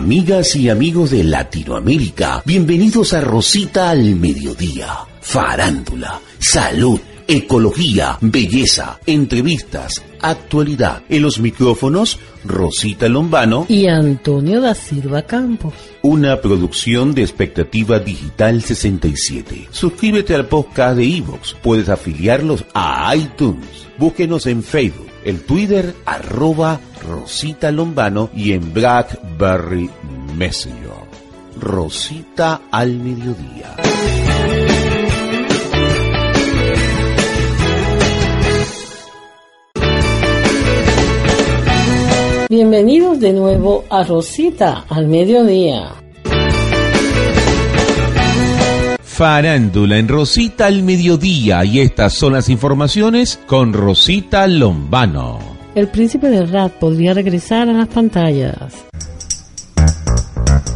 Amigas y amigos de Latinoamérica, bienvenidos a Rosita al Mediodía. Farándula, salud, ecología, belleza, entrevistas, actualidad. En los micrófonos, Rosita Lombano y Antonio da Silva Campos. Una producción de Expectativa Digital 67. Suscríbete al podcast de Evox. Puedes afiliarlos a iTunes. Búsquenos en Facebook el Twitter arroba Rosita Lombano y en Blackberry Messenger. Rosita al mediodía. Bienvenidos de nuevo a Rosita al mediodía. Farándula en Rosita al mediodía y estas son las informaciones con Rosita Lombano. El príncipe de Rat podría regresar a las pantallas.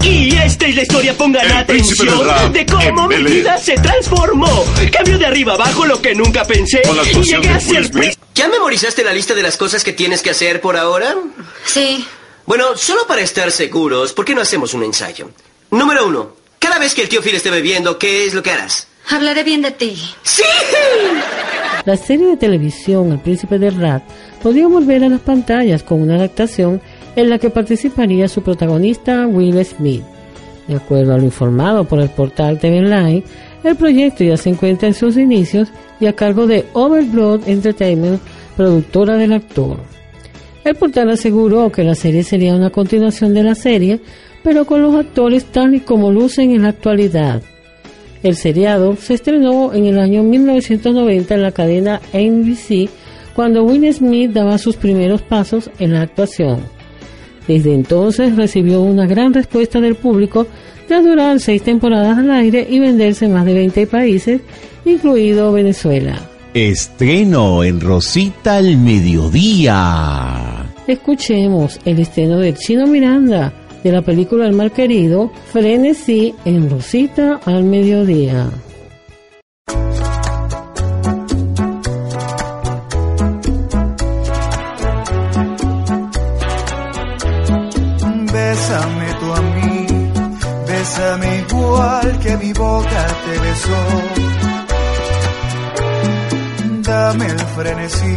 Y esta es la historia, pongan atención, de cómo mi vida se transformó. Cambio de arriba abajo lo que nunca pensé y llegué a ser... ¿Ya memorizaste la lista de las cosas que tienes que hacer por ahora? Sí. Bueno, solo para estar seguros, ¿por qué no hacemos un ensayo? Número uno, cada vez que el tío Phil esté bebiendo, ¿qué es lo que harás? Hablaré bien de ti. ¡Sí! La serie de televisión El Príncipe del Rat podría volver a las pantallas con una adaptación en la que participaría su protagonista Will Smith. De acuerdo a lo informado por el portal TV Online, el proyecto ya se encuentra en sus inicios y a cargo de Overblood Entertainment, productora del actor. El portal aseguró que la serie sería una continuación de la serie, pero con los actores tal y como lucen en la actualidad. El seriado se estrenó en el año 1990 en la cadena NBC cuando Will Smith daba sus primeros pasos en la actuación. Desde entonces recibió una gran respuesta del público tras durar seis temporadas al aire y venderse en más de 20 países, incluido Venezuela. Estreno en Rosita al mediodía. Escuchemos el estreno de Chino Miranda, de la película El Mal Querido, Frenesí en Rosita al Mediodía. Bésame tú a mí, bésame igual que mi boca te besó. Dame el frenesí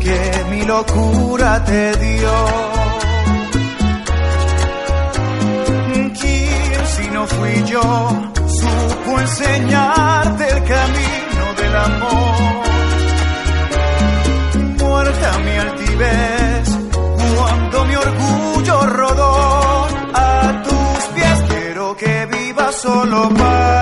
que mi locura te dio fui yo, supo enseñarte el camino del amor. Muerta mi altivez, cuando mi orgullo rodó a tus pies, quiero que vivas solo para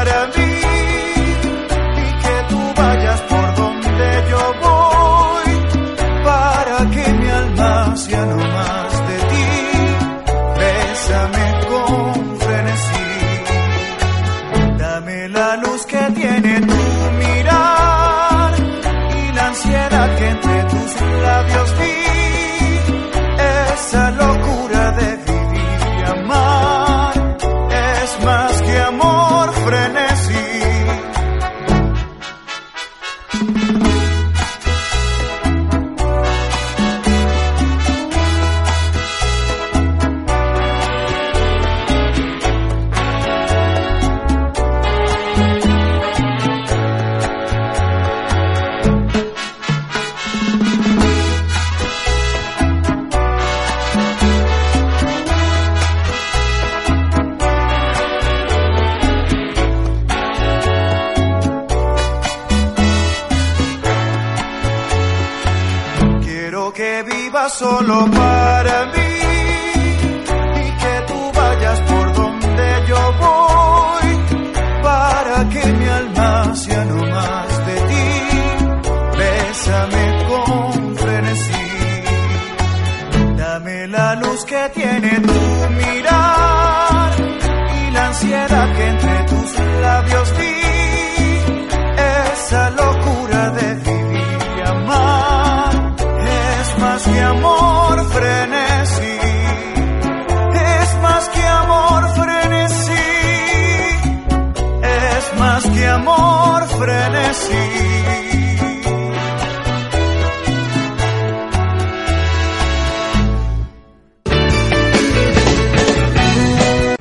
solo para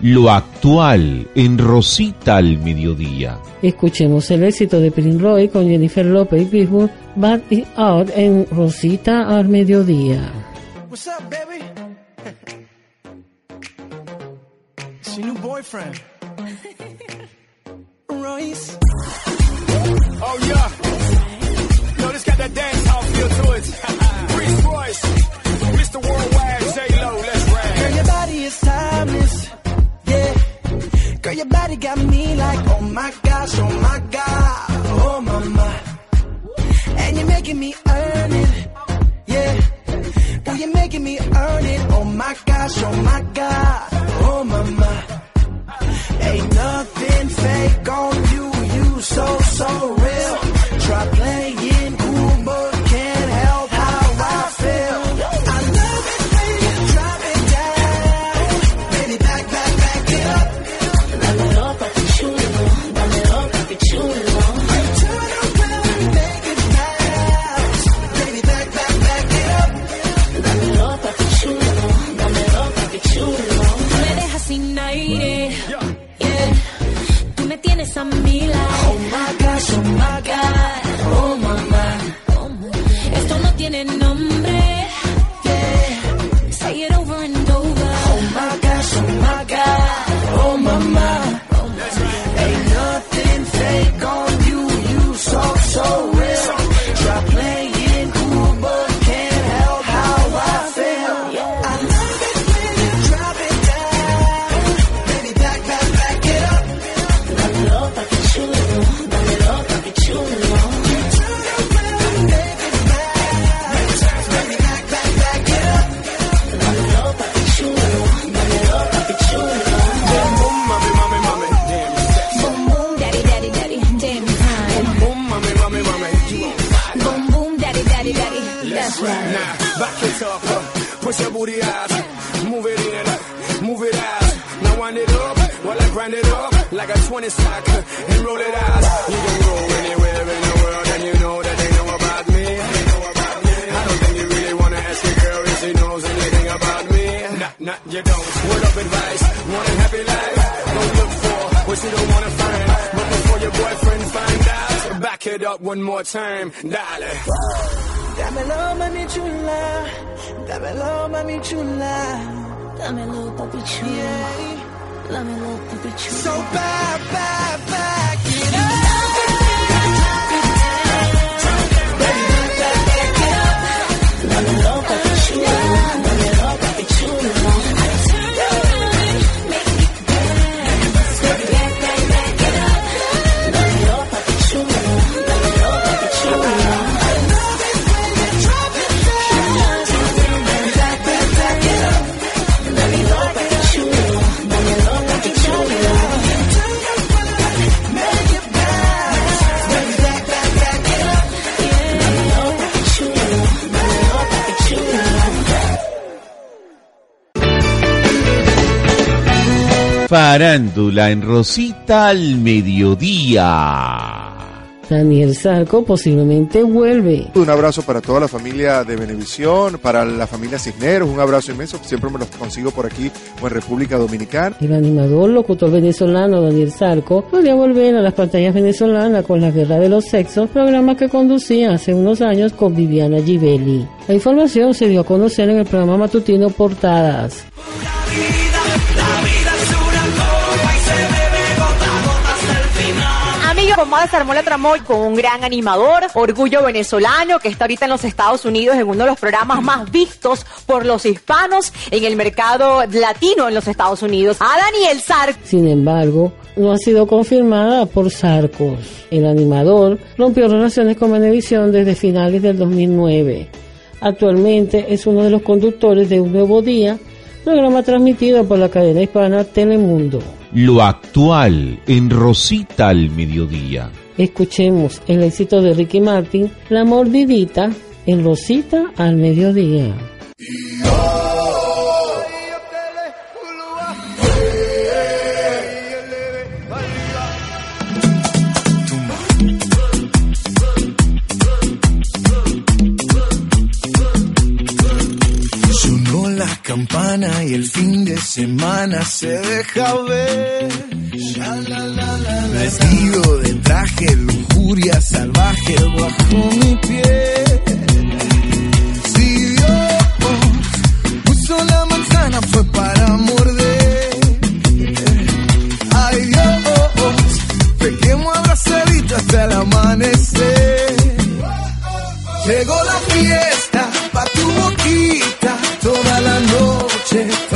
Lo actual en Rosita al mediodía. Escuchemos el éxito de Prinroy con Jennifer López y Pittsburgh, Bad It Out en Rosita al mediodía. What's up, baby? It's your new boyfriend. Royce. Oh, yeah. Yo, this got that dance hall feel to it. Farándula en Rosita al mediodía. Daniel Sarco posiblemente vuelve. Un abrazo para toda la familia de Benevisión, para la familia Cisneros, un abrazo inmenso, siempre me los consigo por aquí o en República Dominicana. El animador locutor venezolano Daniel Sarco podría volver a las pantallas venezolanas con La Guerra de los Sexos, programa que conducía hace unos años con Viviana Givelli. La información se dio a conocer en el programa matutino Portadas. Como se armó la trama hoy con un gran animador, orgullo venezolano, que está ahorita en los Estados Unidos en uno de los programas más vistos por los hispanos en el mercado latino en los Estados Unidos. A Daniel Sark. Sin embargo, no ha sido confirmada por Sarcos. El animador rompió relaciones con Venevisión desde finales del 2009. Actualmente es uno de los conductores de Un Nuevo Día, programa transmitido por la cadena hispana Telemundo. Lo actual en Rosita al mediodía. Escuchemos el éxito de Ricky Martin, La Mordidita, en Rosita al mediodía. Campana y el fin de semana se deja ver. Vestido de traje, lujuria salvaje bajo mi piel. Si Dios puso la manzana fue para morder. Ay Dios, pequemos abrazaditos hasta el amanecer. Llegó la fiesta noche,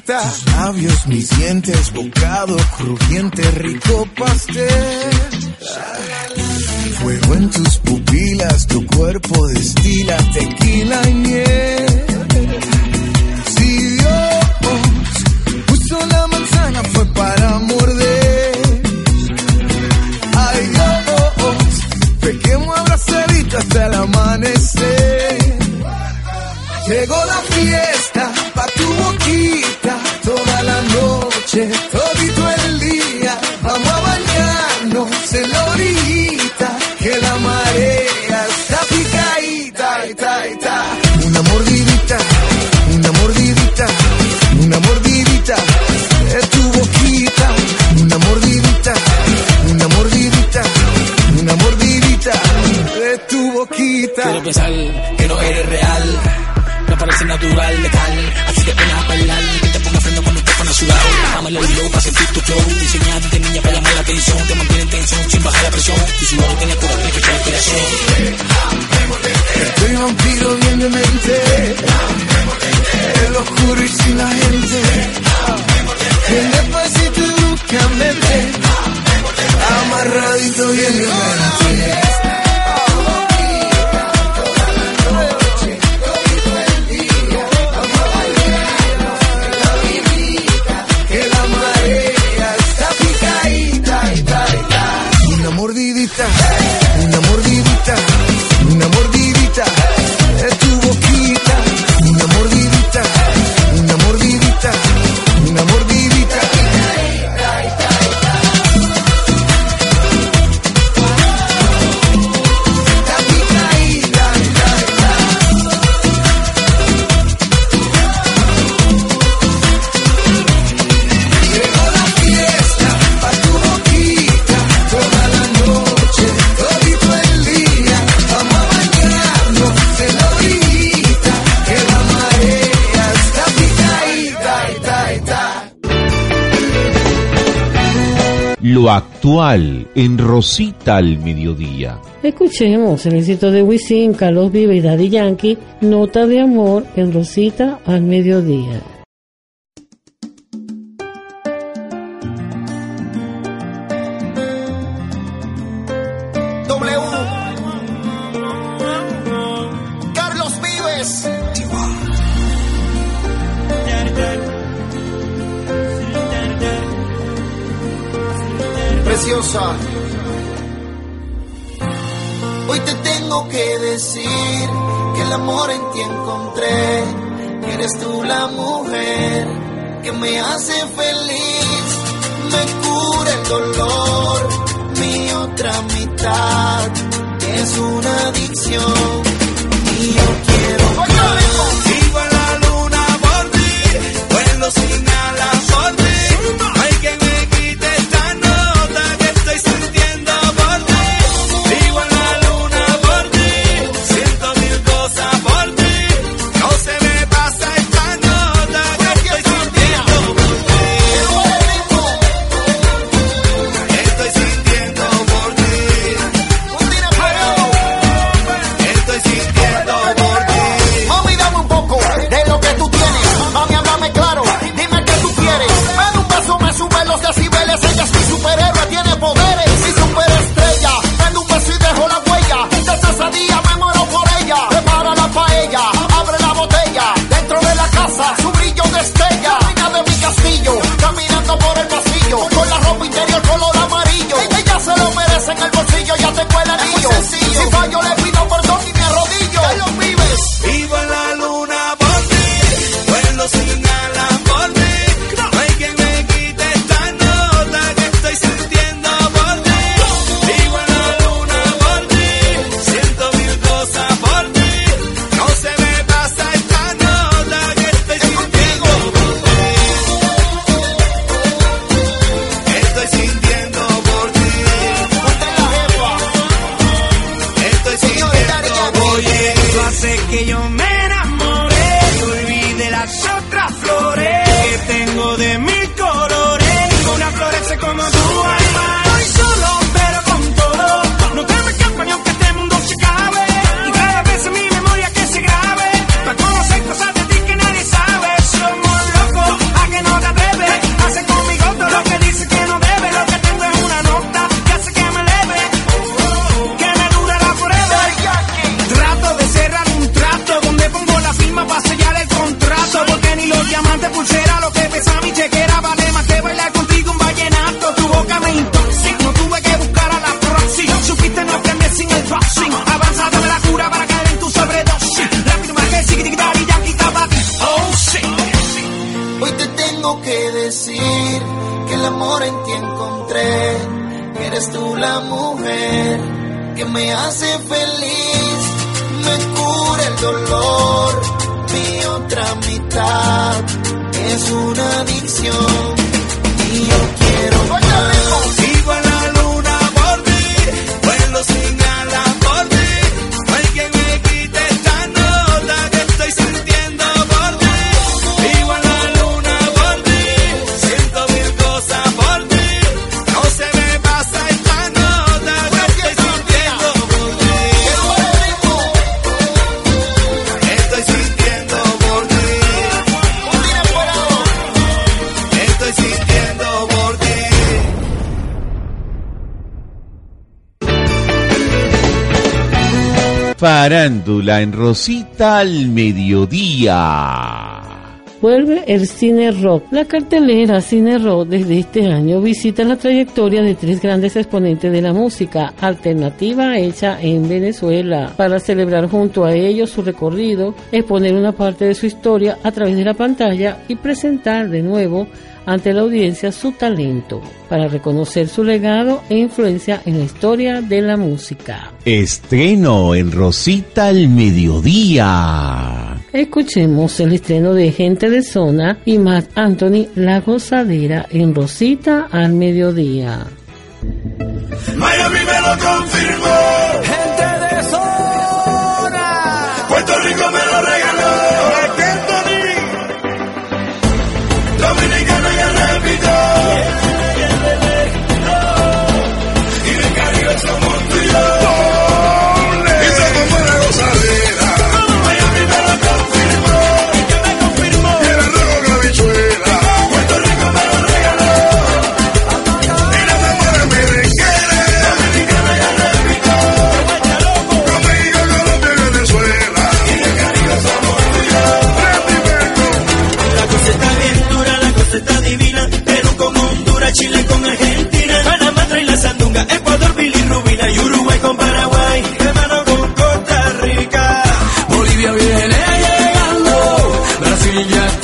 Tus labios, mis dientes, bocado crujiente, rico pastel. Fuego en tus pupilas, tu cuerpo destila tequila y miel. Todito el día. Vamos a bañarnos en la orillita, que la marea está picadita, ita, ita. Una mordidita, una mordidita, una mordidita de tu boquita. Una mordidita, una mordidita, una mordidita de tu boquita. Quiero pensar que no eres real. Me parece natural, letal. Así que ven Dame el oído para sentir tu flow. Diseñante, niña, para llamar la atención. Te mantiene en tensión sin bajar la presión. Tu sudor tiene cura, tiene fecha de inspiración. Estoy vampiro bien de mente. En Rosita al mediodía. Escuchemos el éxito de Wisin, Carlos Vive y Daddy Yankee, Nota de Amor en Rosita al mediodía. Hoy te tengo que decir que el amor en ti encontré. Que eres tú la mujer que me hace feliz. Me cura el dolor. Mi otra mitad es una adicción. Y yo quiero más. Sigo en la luna por ti. Vuelo sin farándula en Rosita al mediodía. Vuelve el cine rock. La cartelera Cine Rock desde este año visita la trayectoria de tres grandes exponentes de la música alternativa hecha en Venezuela para celebrar junto a ellos su recorrido, exponer una parte de su historia a través de la pantalla y presentar de nuevo ante la audiencia su talento para reconocer su legado e influencia en la historia de la música. Estreno en Rosita al mediodía. Escuchemos el estreno de Gente de Zona y Matt Anthony La Gozadera en Rosita al mediodía. Sevilla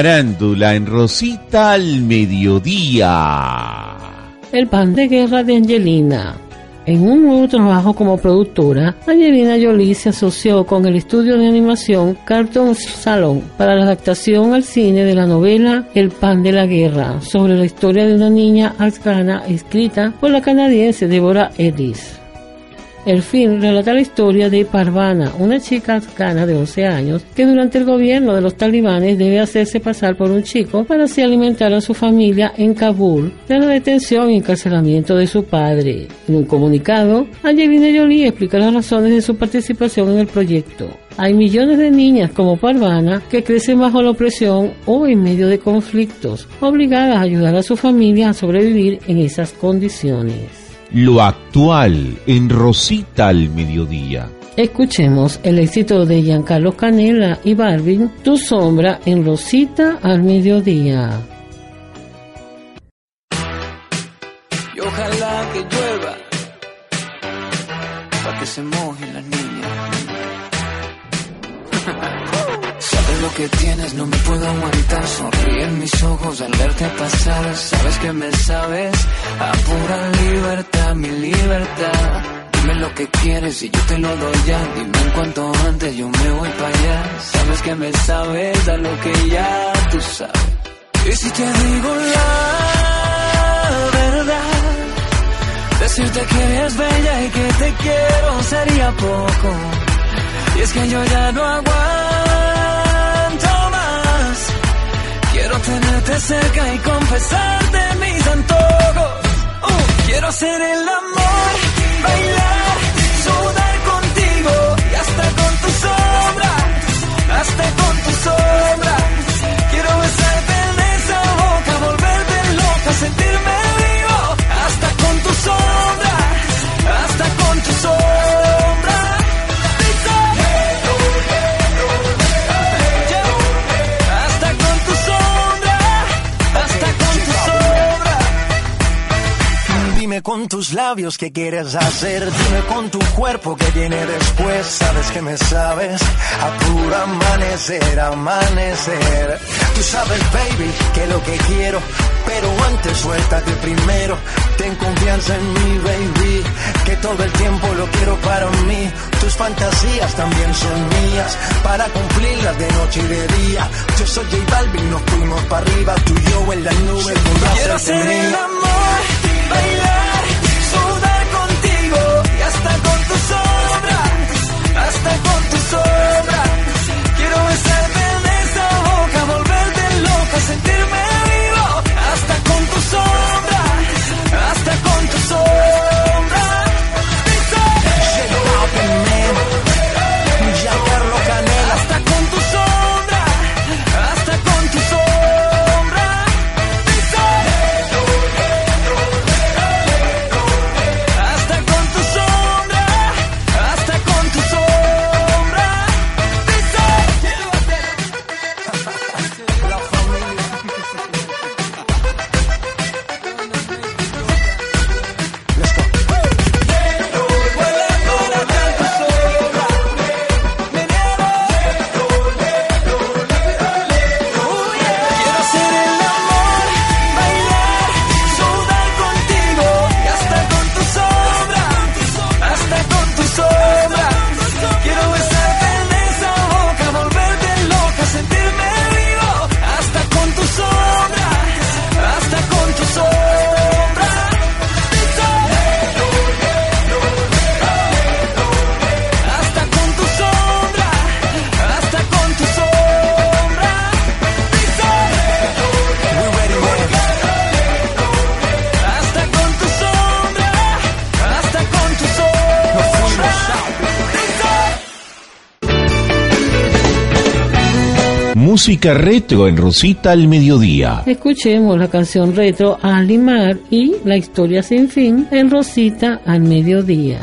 Farándula en Rosita al mediodía. El pan de guerra de Angelina. En un nuevo trabajo como productora, Angelina Jolie se asoció con el estudio de animación Cartoon Salon para la adaptación al cine de la novela El pan de la guerra, sobre la historia de una niña afgana escrita por la canadiense Deborah Ellis. El film relata la historia de Parvana, una chica afgana de 11 años que durante el gobierno de los talibanes debe hacerse pasar por un chico para así alimentar a su familia en Kabul de la detención y encarcelamiento de su padre. En un comunicado, Angelina Jolie explica las razones de su participación en el proyecto. Hay millones de niñas como Parvana que crecen bajo la opresión o en medio de conflictos, obligadas a ayudar a su familia a sobrevivir en esas condiciones lo actual en Rosita al mediodía. Escuchemos el éxito de Giancarlo Canela y Balvin, Tu sombra en Rosita al mediodía. No me puedo aguantar. Sonríen mis ojos al verte pasar. Sabes que me sabes a pura libertad, mi libertad. Dime lo que quieres y yo te lo doy ya. Dime en cuanto antes yo me voy para allá. Sabes que me sabes a lo que ya tú sabes. Y si te digo la verdad, decirte que eres bella y que te quiero sería poco. Y es que yo ya no aguanto Quiero tenerte cerca y confesarte mis antojos. Uh, quiero hacer el amor, bailar, sudar contigo y hasta con tu sombra, hasta con tus labios qué quieres hacer, dime con tu cuerpo qué viene después. Sabes que me sabes a puro amanecer, amanecer. Tú sabes, baby, que lo que quiero, pero antes suéltate primero. Ten confianza en mí, baby, que todo el tiempo lo quiero para mí. Tus fantasías también son mías, para cumplirlas de noche y de día. Yo soy J Balvin, nos fuimos para arriba, tú y yo en la nube. Quiero hacer el amor, bailar, Música retro en Rosita al mediodía. Escuchemos la canción retro Alimar y la historia sin fin en Rosita al mediodía.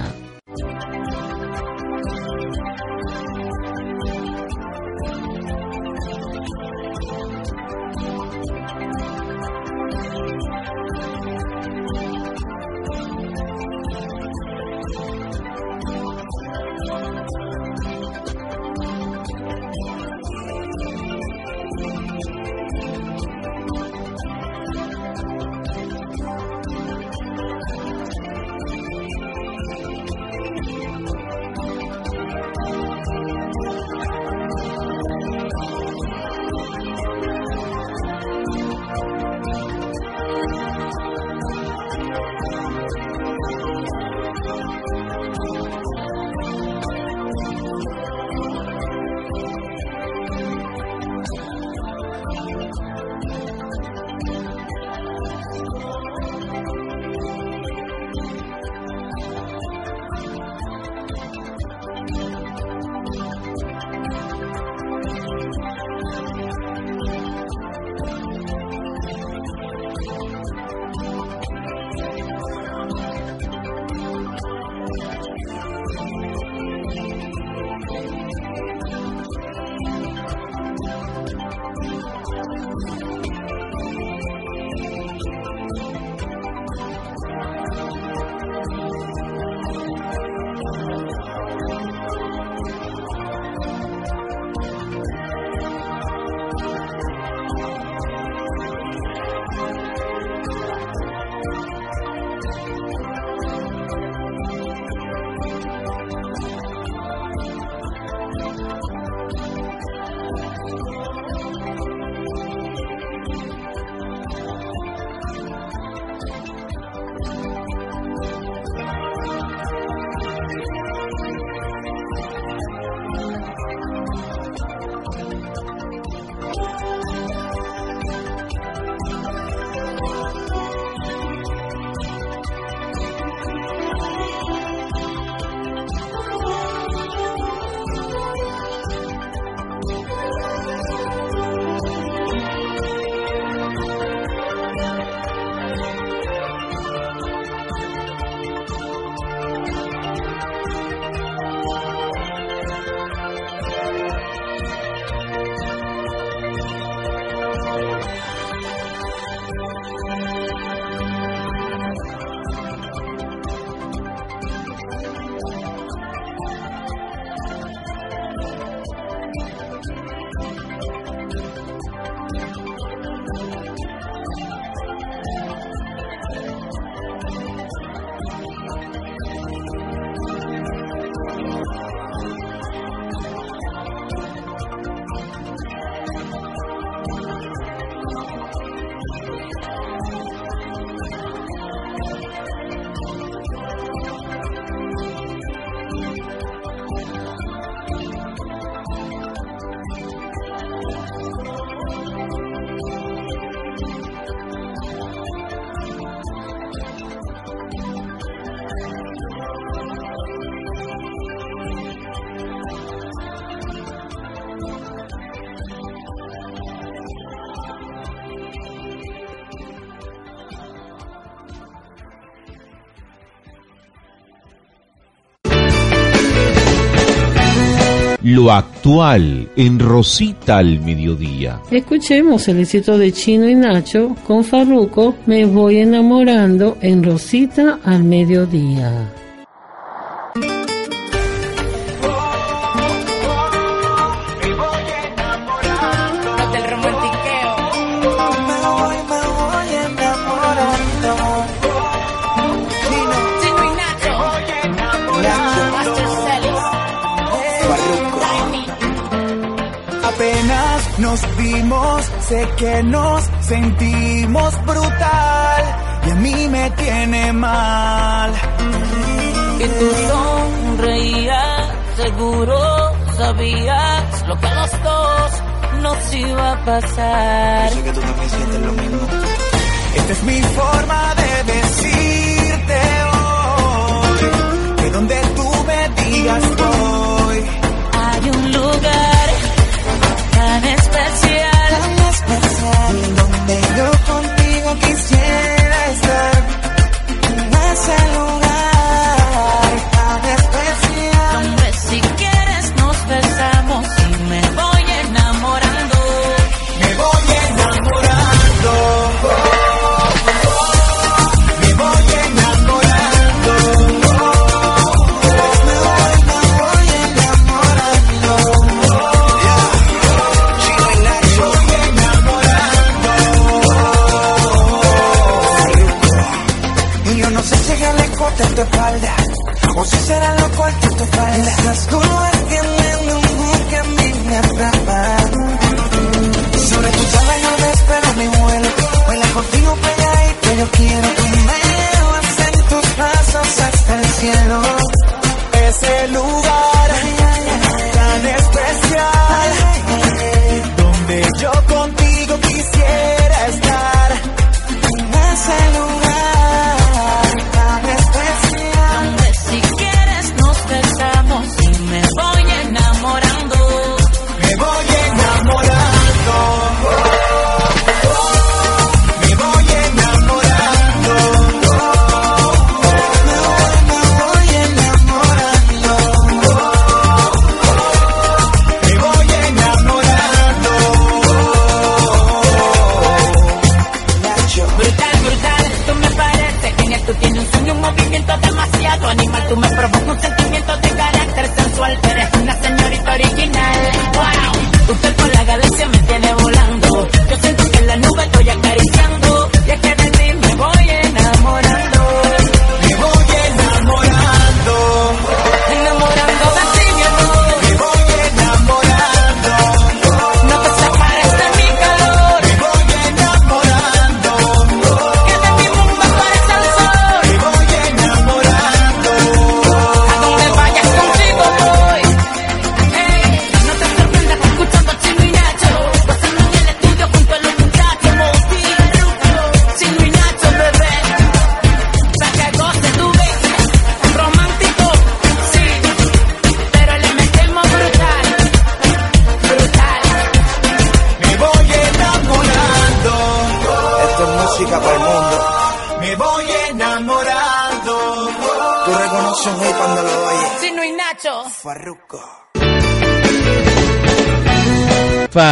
Lo actual en Rosita al mediodía. Escuchemos el éxito de Chino y Nacho con Farruco, Me voy enamorando en Rosita al mediodía. Sé que nos sentimos brutal y a mí me tiene mal. Y tú sonreías, seguro sabías lo que a los dos nos iba a pasar. que tú también sientes lo mismo. Esta es mi forma de decirte hoy que donde tú me digas voy. Hay un lugar tan especial, ese lugar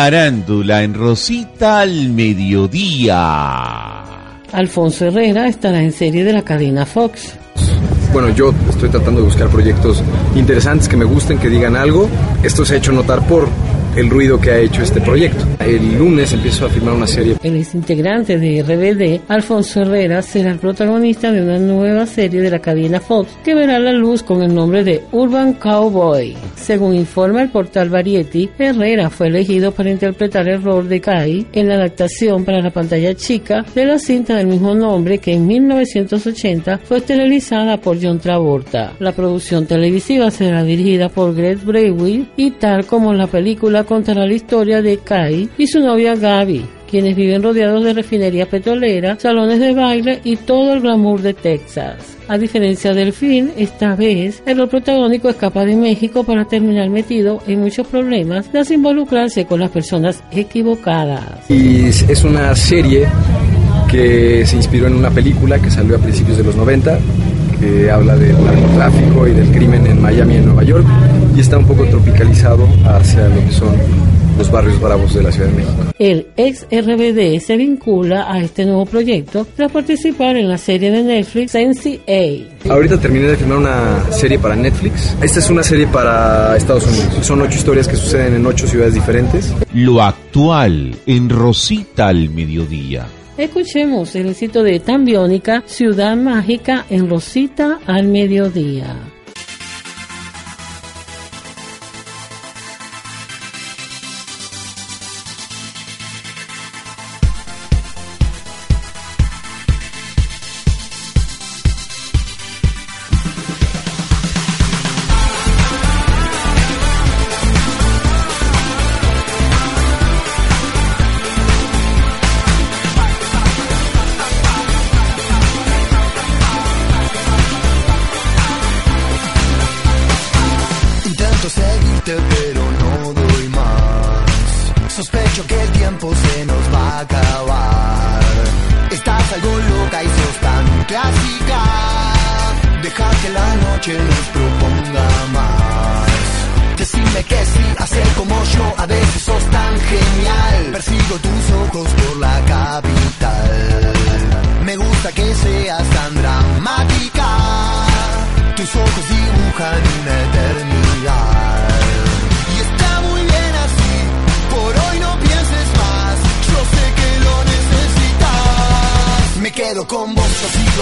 Farándula en Rosita al mediodía. Alfonso Herrera estará en serie de la cadena Fox. Bueno, yo estoy tratando de buscar proyectos interesantes que me gusten, que digan algo. Esto se ha hecho notar por el ruido que ha hecho este proyecto. El lunes empiezo a filmar una serie. El exintegrante de RBD, Alfonso Herrera, será el protagonista de una nueva serie de la cadena Fox que verá la luz con el nombre de Urban Cowboy. Según informa el portal Variety, Herrera fue elegido para interpretar el rol de Kai en la adaptación para la pantalla chica de la cinta del mismo nombre que en 1980 fue televisada por John Travolta. La producción televisiva será dirigida por Greg Brawill y tal como la película contará la historia de Kai y su novia Gaby, quienes viven rodeados de refinerías petroleras, salones de baile y todo el glamour de Texas. A diferencia del film, esta vez el rol protagónico escapa de México para terminar metido en muchos problemas tras involucrarse con las personas equivocadas. Y es una serie que se inspiró en una película que salió a principios de los 90, que habla del narcotráfico y del crimen en Miami y en Nueva York y está un poco tropicalizado hacia lo que son los barrios bravos de la Ciudad de México. El ex RBD se vincula a este nuevo proyecto tras participar en la serie de Netflix Sensi A. Ahorita terminé de filmar una serie para Netflix. Esta es una serie para Estados Unidos. Son ocho historias que suceden en ocho ciudades diferentes. Lo actual en Rosita al mediodía. Escuchemos el éxito de Tambiónica, Ciudad Mágica en Rosita al mediodía.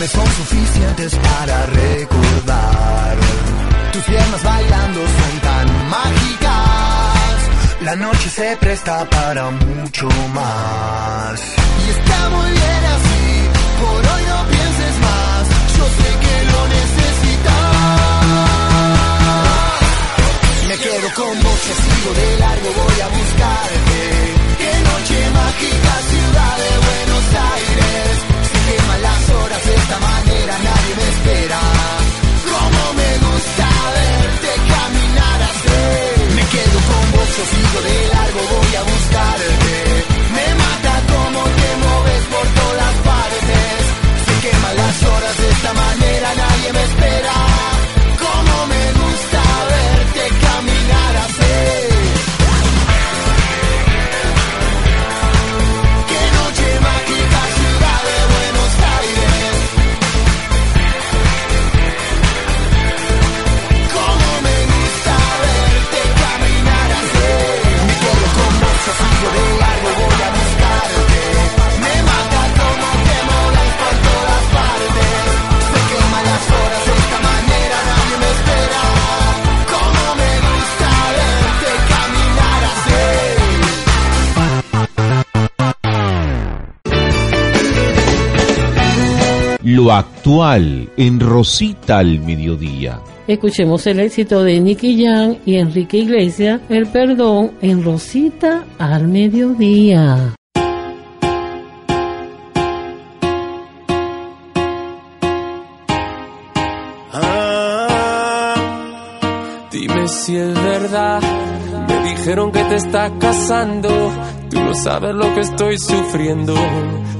me son suficientes para recordar. Tus piernas bailando son tan mágicas. La noche se presta para mucho más. Y está muy bien así. Por hoy no pienses más. Yo sé que lo necesitas. Me quedo con vos, sigo de largo, voy a buscarte. Mágica, ciudad de Buenos Aires. Se queman las horas de esta manera, En Rosita al mediodía. Escuchemos el éxito de Nicky Jam y Enrique Iglesias, El Perdón en Rosita al mediodía. Dime si es verdad. Me dijeron que te está casando. Tú no sabes lo que estoy sufriendo.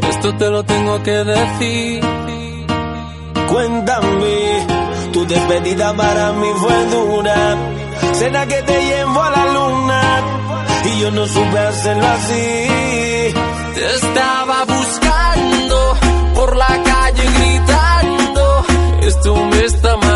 Esto te lo tengo que decir. Cuéntame, tu despedida para mí fue dura. Cena que te llevo a la luna y yo no supe hacerlo así. Te estaba buscando por la calle gritando. Esto me está matando.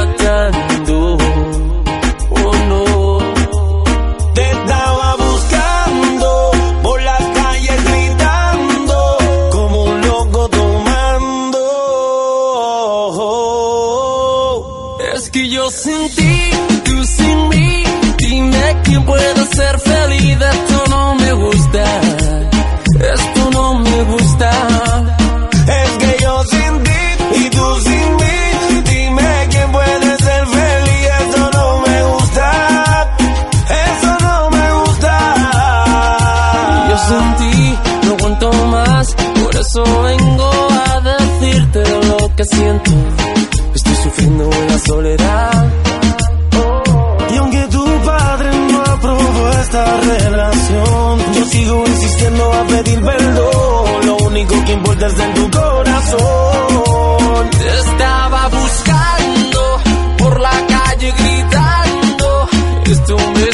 desde en tu corazón. Te estaba buscando por la calle gritando. Esto me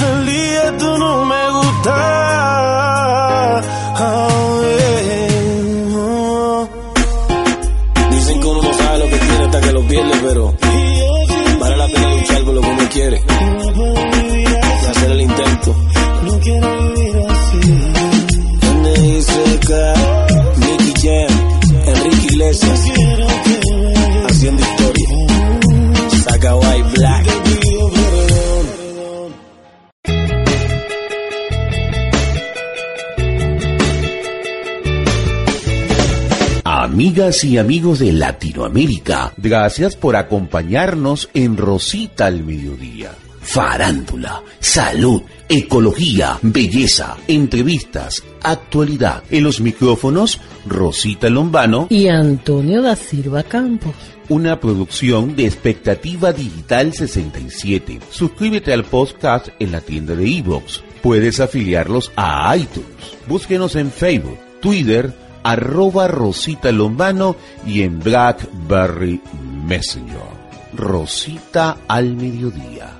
y amigos de Latinoamérica, gracias por acompañarnos en Rosita al Mediodía. Farándula, salud, ecología, belleza, entrevistas, actualidad. En los micrófonos, Rosita Lombano y Antonio da Silva Campos. Una producción de Expectativa Digital 67. Suscríbete al podcast en la tienda de iVoox. Puedes afiliarlos a iTunes. Búsquenos en Facebook, Twitter, arroba Rosita Lombano y en Blackberry Messenger. Rosita al mediodía.